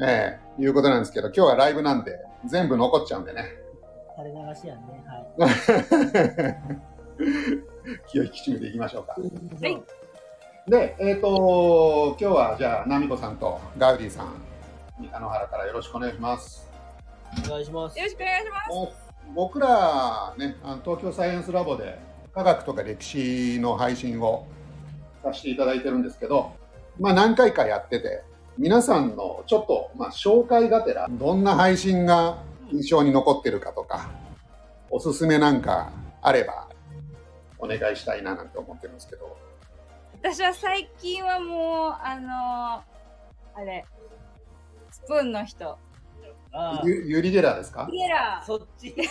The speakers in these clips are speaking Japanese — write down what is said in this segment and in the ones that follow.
ええいうことなんですけど、今日はライブなんで、全部残っちゃうんでね。垂れ流しやんね。はい。気を引き締めていきましょうか。はいで、えっ、と、今日はじゃあ、ナミコさんとガウディさん、三河原からよろしくお願いします。お願いしますよ。ろしくお願いします。僕らね、あの東京サイエンスラボで科学とか歴史の配信をさせていただいてるんですけど、まあ何回かやってて、皆さんのちょっと、まあ、紹介がてら、どんな配信が印象に残ってるかとか、おすすめなんかあれば、お願いしたいななんて思ってるんですけど。私は最近はもう、あのあれ、スプーンの人。ああ、ユユリ・ゲラーですか？ゲラー。そっち。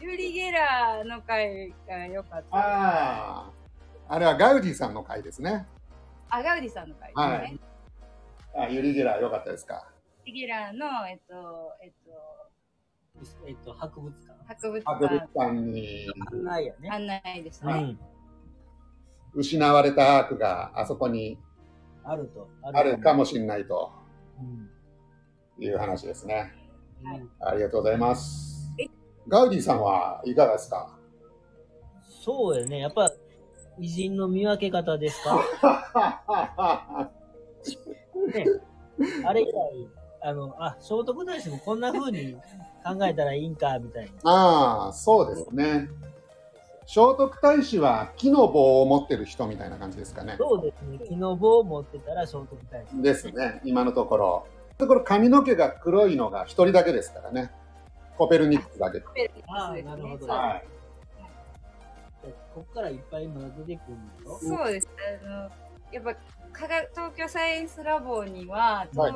ユリ・ゲラーの回が良かった。ああ、あれはガウディさんの回ですね。あ、ガウディさんの回ですね。はいあユリ・ゲラーよかったですか？ユリ・ゲラーの、えっと、えっと、えっと、博物館。博物博物館館に案内やね。案内ですね。うん。失われたアークがあそこにあると。あるかもしれないとうん。いう話ですね。はいうんありがとうございますはい。ガウディさんはいかがですか？そうやね。やっぱ、偉人の見分け方ですか？ね。あれ以来、あの、あ、聖徳太子もこんな風に考えたらいいんか、みたいな。ああ、そうですね。聖徳太子は木の棒を持ってる人みたいな感じですかね。そうですね。木の棒を持ってたら聖徳太子。ですね、今のところ。ところ髪の毛が黒いのが一人だけですからね。コペルニクスだけ。ペルニクあスですねなるほどはい。こっからいっぱいまだ出てくるんだろ？そうです。あの、やっぱ、科学東京サイエンスラボには、はい東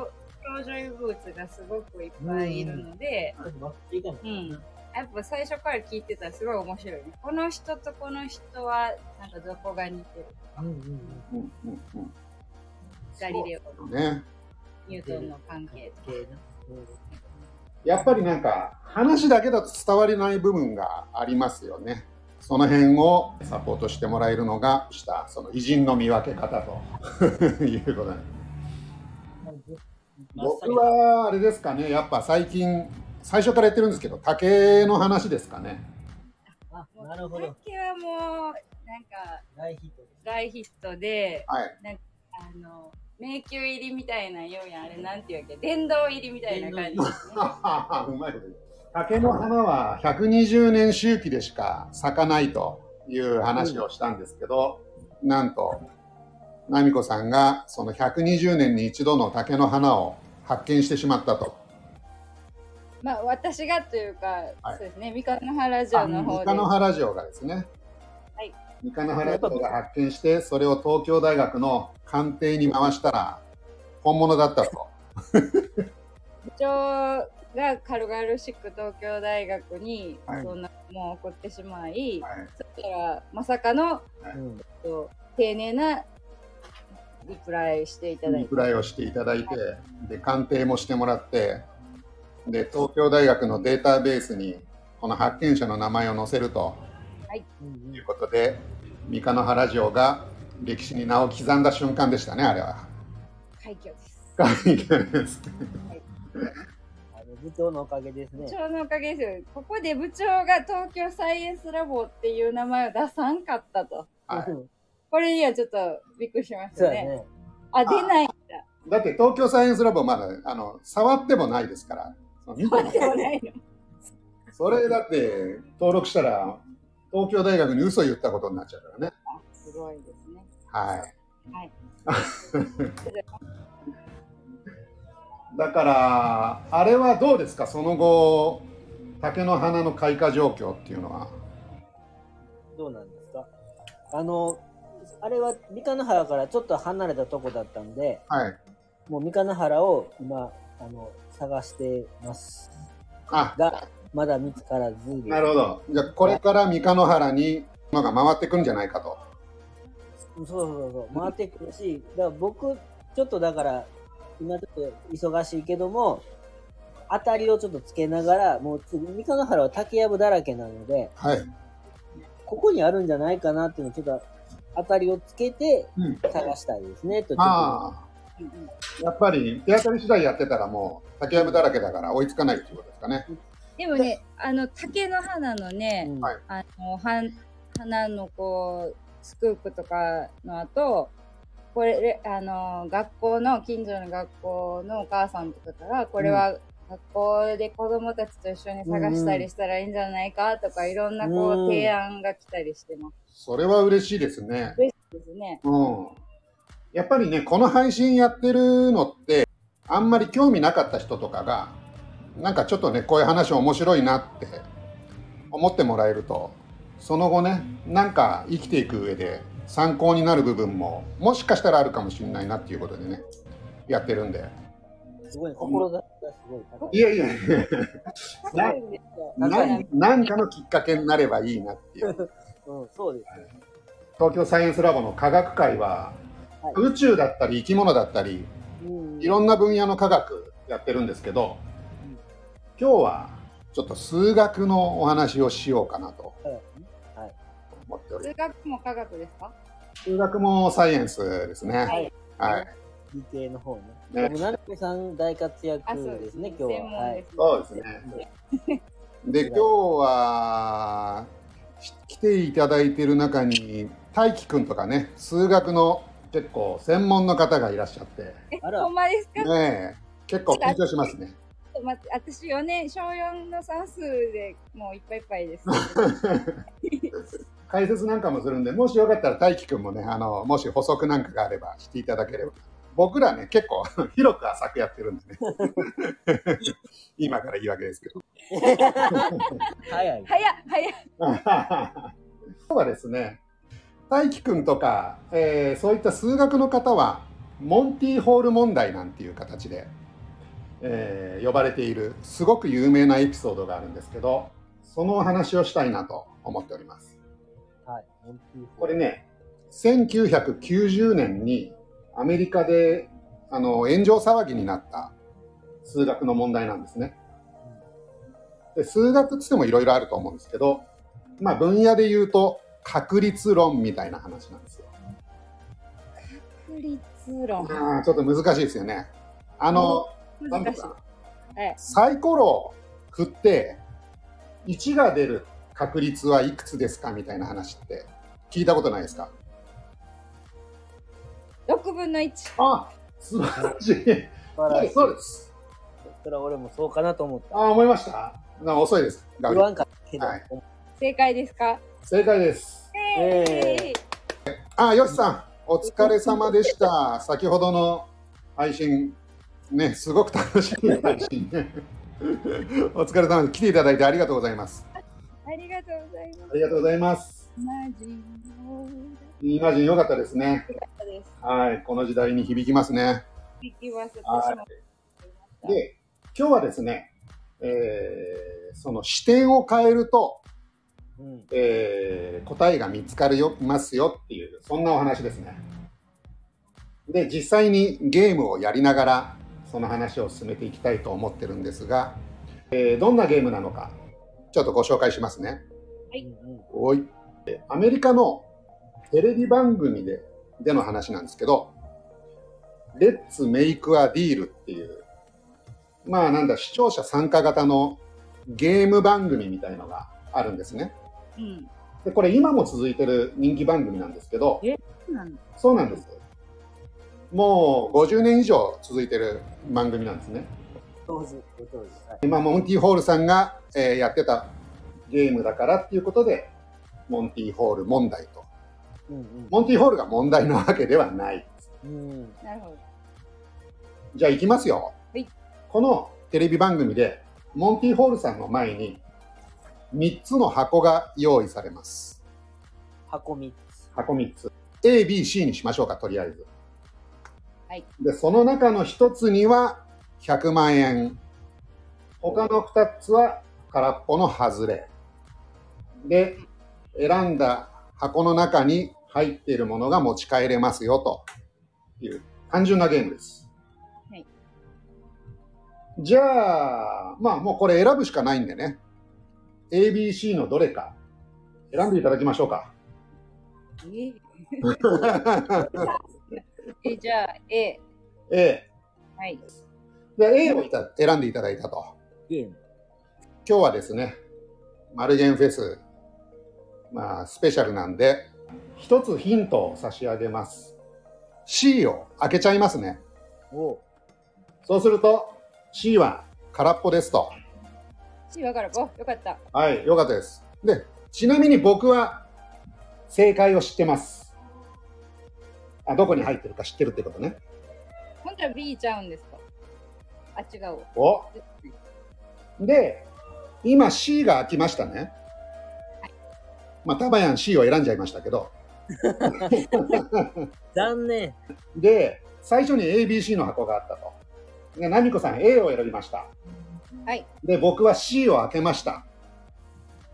京女優ブーツがすごくいっぱいいるので。うん。やっぱ最初から聞いてたらすごい面白いね。この人とこの人は、なんかどこが似てるうんうんうんうんうんガリレオ、ね。ニュートンの関係とか。やっぱりなんか話だけだと伝わりない部分がありますよね。その辺をサポートしてもらえるのがしたその偉人の見分け方と いうことなんです。僕はあれですかね、やっぱ最近最初から言ってるんですけど竹の話ですかね。あ、なるほど。竹はもう、なんか大ヒット。大ヒットで、はい。あの、迷宮入りみたいなようやん、あれなんていうわけ、殿堂入りみたいな感じですね。うまいこと言う。竹の花は120年周期でしか咲かないという話をしたんですけど、なんと、奈美子さんがその120年に一度の竹の花を発見してしまったと。まあ、私がというか、はいそうですね、三河原城の方で。三河原城がですね、はい三河原城が発見して、それを東京大学の鑑定に回したら、本物だったと。部長が軽々しく東京大学にはい。そんなもん送ってしまい、はい。そしたらまさかのうん。と丁寧なリプライしていただいて。リプライをしていただいて、で、鑑定もしてもらって、で、東京大学のデータベースに、この発見者の名前を載せるとうんいうことで、三河原城が歴史に名を刻んだ瞬間でしたね、あれは。快挙です。です。あの部長のおかげですね部。長のおかげですよ。ここで部長が東京サイエンスラボっていう名前を出さんかったと。はいうんこれにはちょっとびっくりしましたね。ね。あ、出ないんだ。だって東京サイエンスラボまだあの触ってもないですから、その見てもないの。それだって登録したら東京大学に嘘言ったことになっちゃうからね。すごいですね。はい。はい。だから、あれはどうですか、その後、竹の花の開花状況っていうのは。どうなんですか？あの、あれは三河原からちょっと離れたとこだったんで、はい。もう三河原を今、あの、探してます。あ、が、まだ見つからず。なるほど。じゃあ、これから三河原にのが回ってくるんじゃないかと。そうそうそう、回ってくるし、だから僕、ちょっとだから、今ちょっと忙しいけども、当たりをちょっとつけながら、もう次、三河原は竹やぶだらけなので、はい。ここにあるんじゃないかなっていうのをちょっと当たりをつけてうん。探したいですね、とちょっとああ、やっぱり手当たり次第やってたらもう竹やぶだらけだから追いつかないっていうことですかね。でもね、あの、竹の花のね、うんはいあの、は花のこう、スクープとかの後、これ、あの、学校の、近所の学校のお母さんとかから、これは学校で子供たちと一緒に探したりしたらいいんじゃないかとか、いろんなこう提案が来たりしてます。それは嬉しいですね。嬉しいですね。うん。やっぱりね、この配信やってるのって、あんまり興味なかった人とかが、なんかちょっとね、こういう話面白いなって思ってもらえると、その後ね、なんか生きていく上で参考になる部分も、もしかしたらあるかもしれないなっていうことでね、やってるんで。すごい、志がすごい高い。いやいやいや、すごいんですよ。なんなんかのきっかけになればいいなっていう。うん、そうですよ。東京サイエンスラボの科学会は、はい宇宙だったり生き物だったり、うんいろんな分野の科学やってるんですけど、今日はちょっと数学のお話をしようかなとはい。思っており数学も科学ですか？数学もサイエンスですね。はい。はい。理系の方ね。ねでも、なるこさん大活あ、躍そうですね、今日は。はい。そうですね。で、今日はき来ていただいている中に、大輝くんとかね、数学の結構専門の方がいらっしゃって、え、あらほんまですか？ねえ、結構緊張しますね。と待って、私4年、小4の算数でもういっぱいいっぱいです。解説なんかもするんで、もしよかったら大輝くんもね、あの、もし補足なんかがあればしていただければ。僕らね、結構広く浅くやってるんでね。今から言い訳ですけど。早い。早っ早っ今日はですね、大輝くんとか、えーそういった数学の方は、モンティーホール問題なんていう形で、えー呼ばれている、すごく有名なエピソードがあるんですけど、そのお話をしたいなと思っております。はい。これね、1990年にアメリカであの炎上騒ぎになった数学の問題なんですね。で数学っつってもいろいろあると思うんですけど、まあ分野で言うと確率論みたいな話なんですよ。確率論。ちょっと難しいですよね。あの、難しい。はい。サイコロを振って1が出る確率はいくつですかみたいな話って聞いたことないですか？6分の1。あ素晴らしい。素晴らしい。そうです。それは俺もそうかなと思った。あ、思いました？な遅いです。言わんかったけど。はい正解ですか？正解です。えあ、よしさん、お疲れ様でした。先ほどの配信、ね、すごく楽しい配信ね。お疲れ様です。来ていただいてありがとうございます。ありがとうございます。ありがとうございます。マジのイマジン良かったですね。です。はい、この時代に響きますね。聞きます。はい。で、今日はですね、えーその視点を変えると、うん。えー答えが見つかるよますよっていうそんなお話ですねで実際にゲームをやりながらその話を進めていきたいと思ってるんですが、えーどんなゲームなのかちょっとご紹介しますね。うんうんおい。えアメリカのテレビ番組ででの話なんですけど「レッツ・メイク・ア・ディール」っていうまあなんだ視聴者参加型のゲーム番組みたいのがあるんですね。うん。でこれ今も続いてる人気番組なんですけどそうなんだ。そうなんですもう50年以上続いてる番組なんですね上手、ご上手。はい。今モンティホールさんが、えーやってたゲームだからっていうことでモンティホール問題とうんモンティホールが問題なわけではないうん。うん。なるほど。じゃあ行きますよ、はいこのテレビ番組でモンティホールさんの前に3つの箱が用意されます箱3つ。箱3つ ABC にしましょうかとりあえず、はい、でその中の1つには100万円。他の2つは空っぽの外れ。で選んだ箱の中に入っているものが持ち帰れますよという単純なゲームです、はい。じゃあまあもうこれ選ぶしかないんでね。ABC のどれか。選んでいただきましょうか。え えじゃあ、A。A。はい。で、A をいた選んでいただいたと。ゲーム。今日はですね、マルゲンフェス、まあ、スペシャルなんで、一つヒントを差し上げます。C を開けちゃいますね。おうそうすると、C は空っぽですと。C わかる。お、よかった。はい、よかったです。で、ちなみに僕は正解を知ってます。あ、どこに入ってるか知ってるってことね。本当は B ちゃうんですか？あ、違う。おで、今 C が開きましたね。まあ、タバヤン C を選んじゃいましたけど。残念。で、最初に ABC の箱があったと。で、ナミコさん A を選びました。はい。で、僕は C を開けました。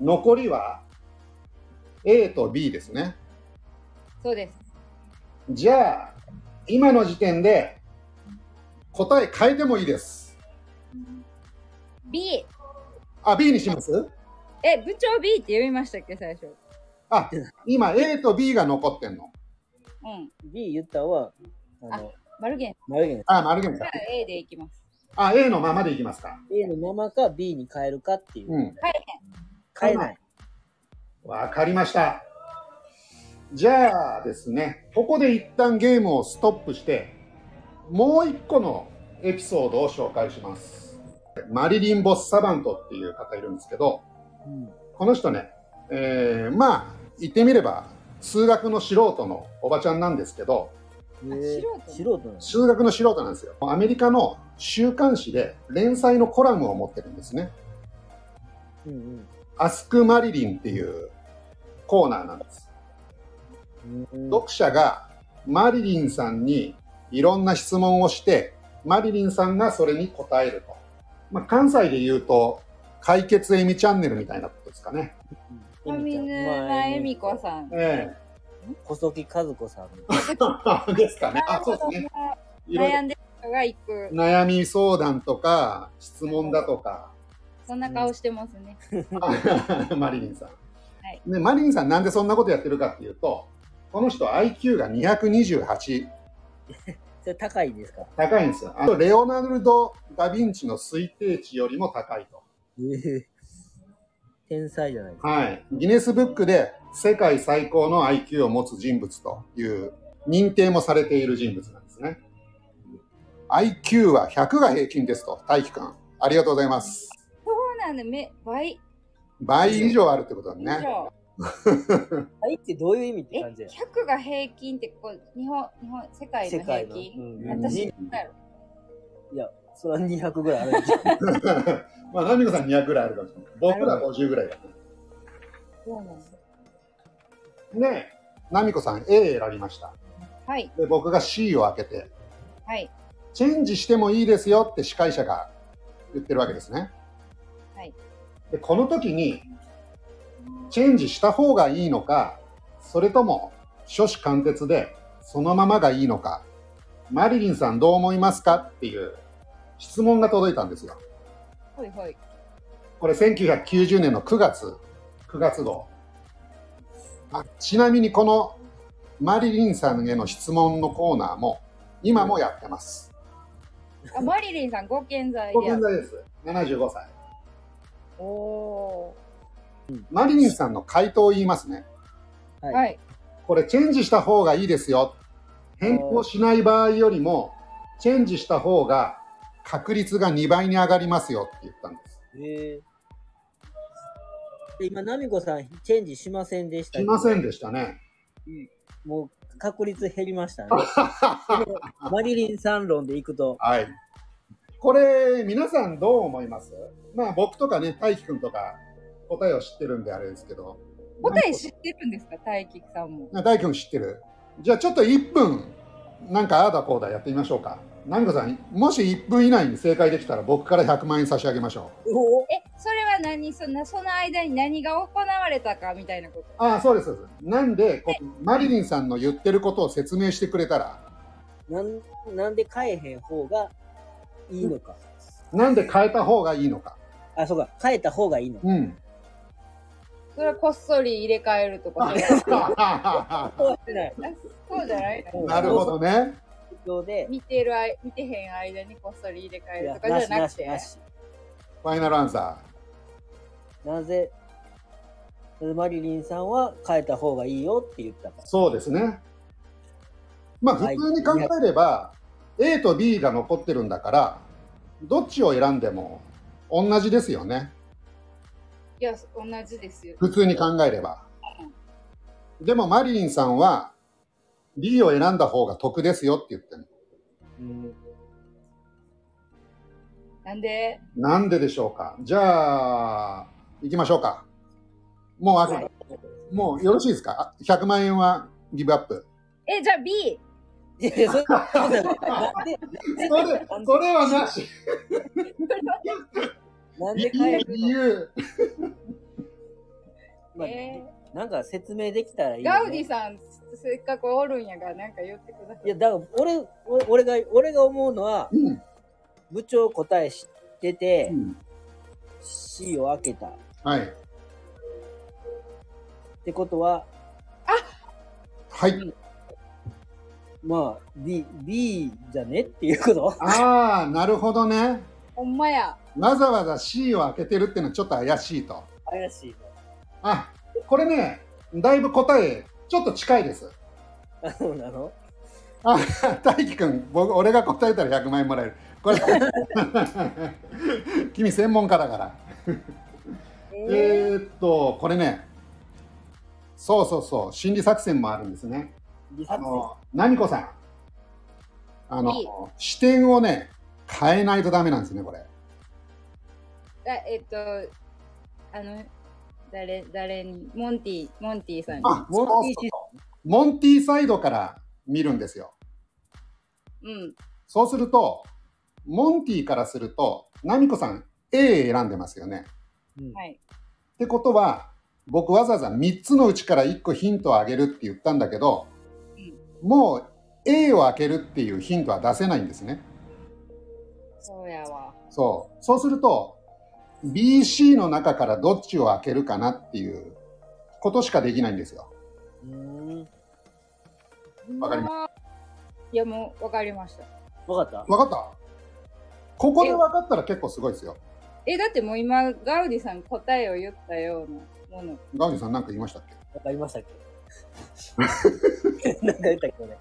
残りは A と B ですね。そうです。じゃあ、今の時点で答え変えてもいいです。B。あ、B にします？え、部長 B って読みましたっけ、最初。あ、今 A と B が残ってんの。うん。B 言ったは、あの、マルゲン。マルゲン。あ、丸源さんじゃあ。A でいきます。あ、A のままでいきますか。A のままか B に変えるかっていう。うん。変えない。わかりました。じゃあですね、ここで一旦ゲームをストップして、もう一個のエピソードを紹介します。マリリン・ボッサバントっていう方いるんですけど、うん。この人ね、えー、まあ、言ってみれば、数学の素人のおばちゃんなんですけど、えー素素人なの？数学の素人なんですよ。アメリカの週刊誌で連載のコラムを持ってるんですね。うんアスク・マリリンっていうコーナーなんです。読者がマリリンさんにいろんな質問をして、マリリンさんがそれに答えると。まあ、関西で言うと、解決エミチャンネルみたいなことですかね。上沼恵美子さん。え小崎和子さん。え ですかね。あ、そうですね。悩んでる人が行く。悩み相談とか、質問だとか、そんな顔してますね。マリリンさん。はいで、マリリンさんなんでそんなことやってるかっていうと、この人 IQ が228。それ高いんですか？高いんですよ。あと、レオナルド・ダ・ヴィンチの推定値よりも高いと。ええ天才じゃないですか。はい。ギネスブックで世界最高の IQ を持つ人物という認定もされている人物なんですね。IQ は100が平均ですと、大輝くん。ありがとうございます。そうなんだ、め倍倍以上あるってことだ以ね。上。はいってどういう意味ってえ、感じや100が平均ってこう、日本、日本、世界の平世界の。均うん私、いだろ。それは200ぐらいあるんじゃん。まあ、ナミコさん200ぐらいあるかもしれない。僕ら50ぐらいだね。そうなんだ。で、ナミコさん A 選びました。はい、で、僕が C を開けて、はい、チェンジしてもいいですよって司会者が言ってるわけですね。はい。で、この時に、チェンジした方がいいのか、それとも、初子貫徹で、そのままがいいのか、マリリンさんどう思いますか？っていう質問が届いたんですよ。ほいほい。これ1990年の9月、9月号。あちなみにこのマリリンさんへの質問のコーナーも今もやってます。あ、マリリンさん、ご健在ごである。健在です。75歳。おマリリンさんの回答を言いますね。ー。はい。はい。これチェンジした方がいいですよ。変更しない場合よりも、チェンジした方が確率が2倍に上がりますよって言ったんです。えで今、ナミコさん、チェンジしませんでしたしませんでしたね。もう、確率減りましたね。マリリンさん論でいくと、はい。これ、皆さんどう思います？まあ僕とかね、大輝くんとか答えを知ってるんであれですけど。答え知ってるんですか？大吉さんも。な大輝くん知ってるじゃあちょっと1分、なんかああだこうだやってみましょうか。ナミコさん、もし1分以内に正解できたら僕から100万円差し上げましょおえ、それは何？そんな、その間に何が行われたかみたいなこと？う。ああ、そうです。そうですなんで、マリリンさんの言ってることを説明してくれたら、なんなんで変えへん方がいいのか。なんで変えた方がいいのか。あ、そうか、変えた方がいいのか。うん。それはこっそり入れ替えるとか。そうそうしてない？そうじゃない？なるほどね。況で、見てるあい見てへん間にこっそり入れ替えるとかじゃなくてしなし。ファイナルアンサなぜ、マリリンさんは変えた方がいいよって言ったかー。そうですね。まあ、普はい通に考えれば、A と B が残ってるんだから、どっちを選んでも同じですよね。いや同じですよ普通に考えれば。でも、マリリンさんは、B を選んだ方が得ですよって言ってる。うんなんで？なんででしょうかじゃあ、行きましょうか。もうあと、はいもうよろしいですか？あ ?100 万円はギブアップ。えじゃあ B それ、それはなし。なん理で変える理由。の、まあえなんか説明できたらいいよ、ガね。ウディさんせっかくおるんやからなんか言ってくださいいや、だから俺、俺俺が、俺が思うのは、うん。部長答え知ってて、うん C を開けた。っはい。てことは、はい。まあ、B、B じゃね？っていうこと？ああ、なるほどね。ほんまやわざわざ C を開けてるっていうのはちょっと怪しいと。怪しいあ、これね、だいぶ答え、ちょっと近いです。の。そうなの？あ、大輝くん、僕、俺が答えたら100万円もらえる。これ、君専門家だから。ええーっと、これね、そうそうそう、心理作戦もあるんですね。あの、なみこさん。あの視点をね、変えないとダメなんですね、これ。あえっとあの誰誰に？モンティモンティさんにあ、モンティそうそうそうモンティサイドから見るんですよ。うんそうすると、モンティからすると、なみこさん A 選んでますよね。うんはいってことは、僕わざわざ3つのうちから1個ヒントをあげるって言ったんだけど、もう A を開けるっていうヒントは出せないんですね。そうやわそう。そうすると、BC の中からどっちを開けるかなっていうことしかできないんですよ。うーん。わかりまいやもうわかりましたわかった？わかった？ここで分かったら結構すごいですよ。えだってもう今ガウディさん答えを言ったようなものガウディさんなんか言いましたっけ？わかりましたっけ？なんか言ったっけ俺。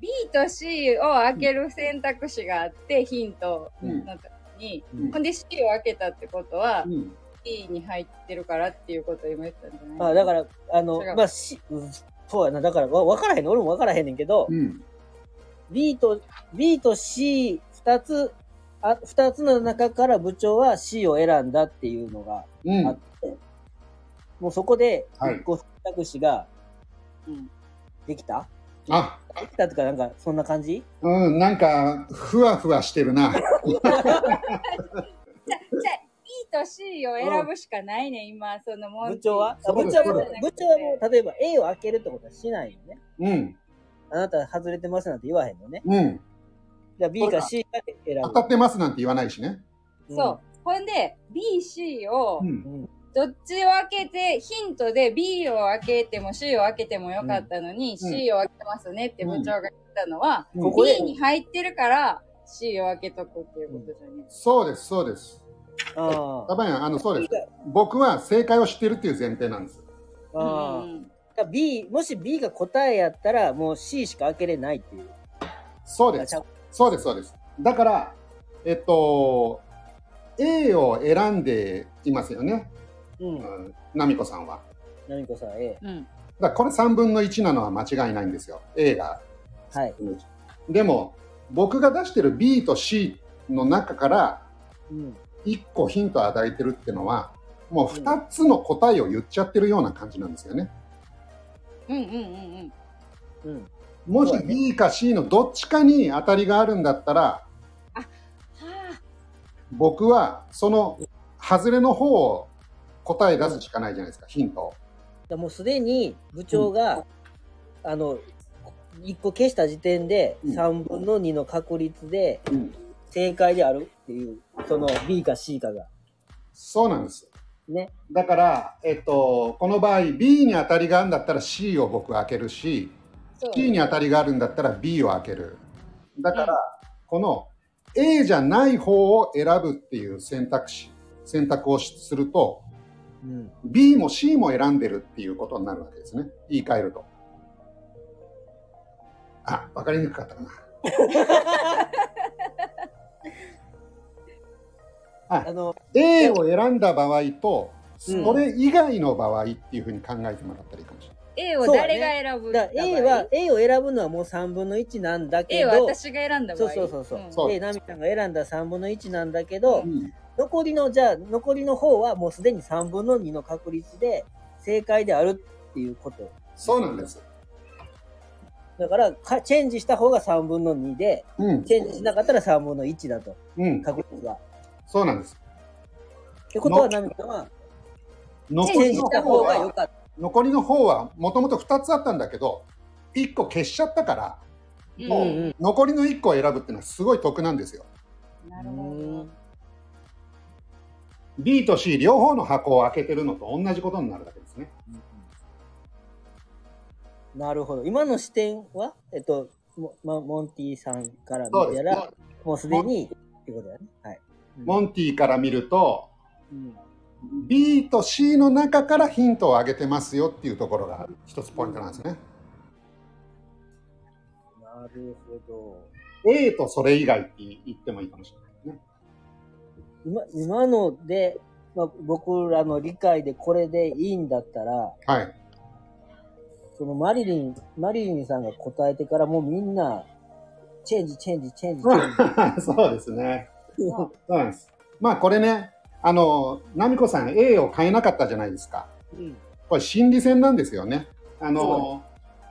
B と C を開ける選択肢があってヒントうんの時に、うんほんで C を開けたってことは、うん。B に入ってるからっていうことを今言ったんじゃない？あ、だから、あのまあ、し、うんそうやな。だから、わわからへんねん。俺もわからへんねんけど、うん。B と、B と C 二つ、あ、二つの中から部長は C を選んだっていうのがうん。あって、もうそこで、は選択肢がうんできた、あ、できたとか、なんか、そんな感じ？うん、なんか、ふわふわしてるな。じゃあ、じゃあ B と C を選ぶしかないね、今、その部長は？部長は部長はもう、例えば A を開けるってことはしないよね。うん。あなた外れてますなんて言わへんのね。うん。じゃあ B か C かで選ぶ。当たってますなんて言わないしね。そう。ほんで、B、C をう、ん。うん。どっちを開けて、ヒントで B を開けても C を開けてもよかったのに、C を開けますねって部長が言ったのは、うんここで B に入ってるから C を開けとくっていうことじゃね。そうです、そうです。あ多分あの、そうです。僕は正解を知ってるっていう前提なんです。あ。ああ。うん B、もし B が答えやったら、もう C しか開けれないっていう。そうです。そうです、そうです。だから、えっと、A を選んでいますよね。ナミコさんは。何こさ、A。うん。だこれ3分の1なのは間違いないんですよ。A が。はい。でも、僕が出してる B と C の中からうん。1個ヒントを与えてるってのは、もう2つの答えを言っちゃってるような感じなんですよね。うんうんうんうん。うん。もし B か C のどっちかに当たりがあるんだったら、は僕はその外れの方を答え出すしかないじゃないですか、ヒントもうすでに部長が、あの、1個消した時点でうん3分の2の確率でうん正解であるっていう、その B か C かが。そうなんです。ね。だから、えっと、この場合 B に当たりがあるんだったら C を僕開けるし、そう。C に当たりがあるんだったら B を開ける。だから、この A じゃない方を選ぶっていう選択肢、選択をすると、うん。B も C も選んでるっていうことになるわけですね。言い換えると。あ、わかりにくかったかな。あの、A を選んだ場合と、うんそれ以外の場合っていうふうに考えてもらったらいいかもしれない。A を誰が選ぶだから A は、A を選ぶのはもう3分の1なんだけ A はど、私が選んだ場合。そうそうそうそう。う A、ナミさんが選んだ3分の1なんだけど、うん残りの、じゃあ、残りの方はもうすでに3分の2の確率で正解であるっていうこと。そうなんです。だからか、チェンジした方が3分の2で、うん。チェンジしなかったら3分の1だと、うん。確率が。っそうなんです。てことは、ナミさんは、チ残りのェンジした方方が良は、かった。残りの方はもともと2つあったんだけど、1個消しちゃったから、うんもううん残りの1個を選ぶっていうのはすごい得なんですよ。なるほど。B と C 両方の箱を開けてるのと同じことになるわけですね。なるほど。今の視点は、えっと、モモモンティさんから見たら、。もうすでに、ってことだね。はい。モンティから見ると、うん、B と C の中からヒントをあげてますよっていうところが一つポイントなんですね。なるほど。A とそれ以外って言ってもいいかもしれないね。今今ので、まあ、僕らの理解でこれでいいんだったら、はい。そのマリリン、マリリンさんが答えてからもうみんな、チェンジ、チェンジ、チェンジ、チェンジ。そうですね。うんそうなんです。まあこれね、あの、ナミコさん A を変えなかったじゃないですか。うんこれ心理戦なんですよね。あの、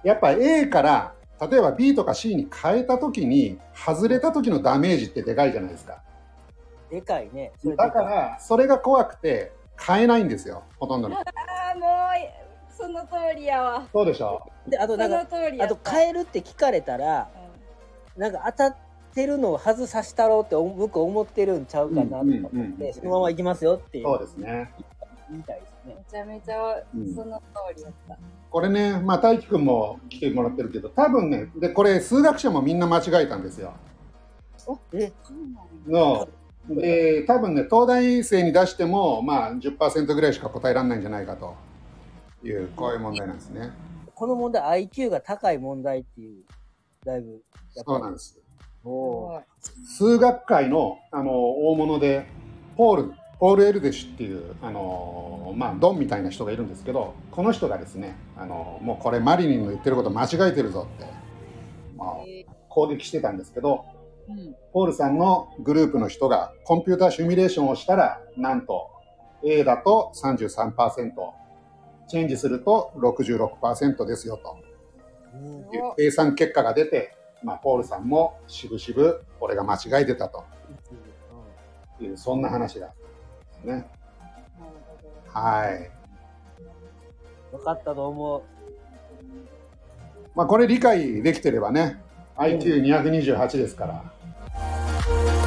やっぱ A から、例えば B とか C に変えたときに、外れた時のダメージってでかいじゃないですか。でかいね。だから、それが怖くて、変えないんですよ、ほとんどの。ああ、もう、その通りやわ。そうでしょ？で、あとなんか、あと通りやった。変えるって聞かれたら、なんか当たってるのを外させたろうって向こう思ってるんちゃうかなとか思って、うんうんうんそのまま行きますよってそうですね。言いたいですね。めちゃめちゃうんその通りやった。これね、まあ、大輝くんも来てもらってるけど、多分ね、で、これ、数学者もみんな間違えたんですよ。え、そうなんやの、で、多分ね、東大生に出しても、まあ、10%ぐらいしか答えられないんじゃないかという、こういう問題なんですね。この問題 IQ が高い問題っていう、だいぶ、そうなんです。数学界の、あの、大物で、ポール、ポール・エルデシュっていう、あの、まあ、ドンみたいな人がいるんですけど、この人がですね、あの、もうこれマリリンの言ってること間違えてるぞって、まあ、え攻撃してたんですけど、ーうん。ポールさんのグループの人がコンピューターシミュレーションをしたら、なんと A だと33%、チェンジすると66%ですよと。うんいう計算結果が出て、まあ、ポールさんもしぶしぶ俺が間違えてたと。いう、そんな話がですね。はい。分かったと思う。まあ、これ理解できてればね、IQ228 ですから、thank you